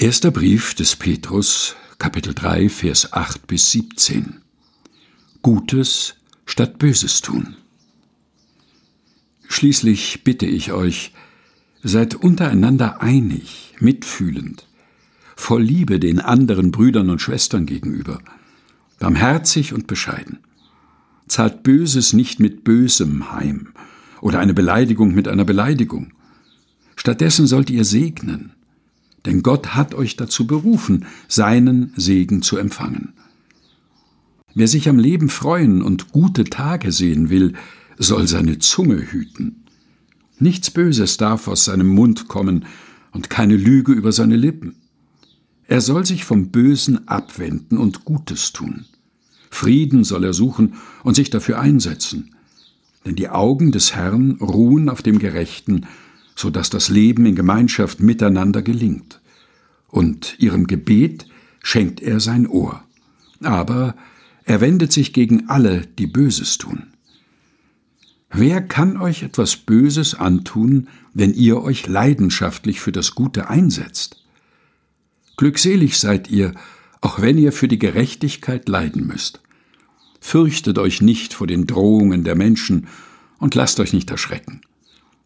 Erster Brief des Petrus, Kapitel 3, Vers 8 bis 17. Gutes statt Böses tun. Schließlich bitte ich euch, seid untereinander einig, mitfühlend, voll Liebe den anderen Brüdern und Schwestern gegenüber, barmherzig und bescheiden. Zahlt Böses nicht mit Bösem heim oder eine Beleidigung mit einer Beleidigung. Stattdessen sollt ihr segnen, denn Gott hat euch dazu berufen, seinen Segen zu empfangen. Wer sich am Leben freuen und gute Tage sehen will, soll seine Zunge hüten. Nichts Böses darf aus seinem Mund kommen und keine Lüge über seine Lippen. Er soll sich vom Bösen abwenden und Gutes tun. Frieden soll er suchen und sich dafür einsetzen. Denn die Augen des Herrn ruhen auf dem Gerechten, so dass das Leben in Gemeinschaft miteinander gelingt. Und ihrem Gebet schenkt er sein Ohr. Aber er wendet sich gegen alle, die Böses tun. Wer kann euch etwas Böses antun, wenn ihr euch leidenschaftlich für das Gute einsetzt? Glückselig seid ihr, auch wenn ihr für die Gerechtigkeit leiden müsst. Fürchtet euch nicht vor den Drohungen der Menschen und lasst euch nicht erschrecken.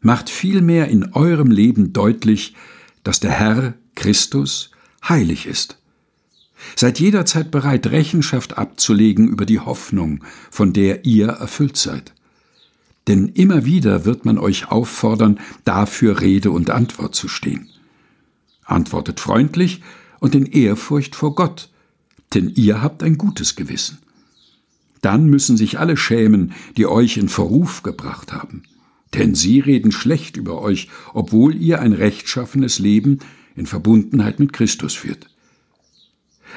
Macht vielmehr in eurem Leben deutlich, dass der Herr Christus heilig ist. Seid jederzeit bereit, Rechenschaft abzulegen über die Hoffnung, von der ihr erfüllt seid denn immer wieder wird man euch auffordern, dafür Rede und Antwort zu stehen. Antwortet freundlich und in Ehrfurcht vor Gott, denn ihr habt ein gutes Gewissen. Dann müssen sich alle schämen, die euch in Verruf gebracht haben, denn sie reden schlecht über euch, obwohl ihr ein rechtschaffenes Leben in Verbundenheit mit Christus führt.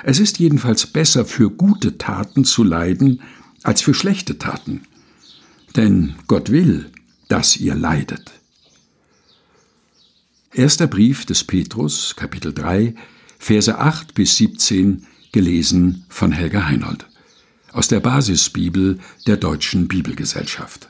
Es ist jedenfalls besser, für gute Taten zu leiden, als für schlechte Taten denn Gott will, dass ihr leidet. Erster Brief des Petrus, Kapitel 3, Verse 8 bis 17, gelesen von Helga Heinold. Aus der Basisbibel der Deutschen Bibelgesellschaft.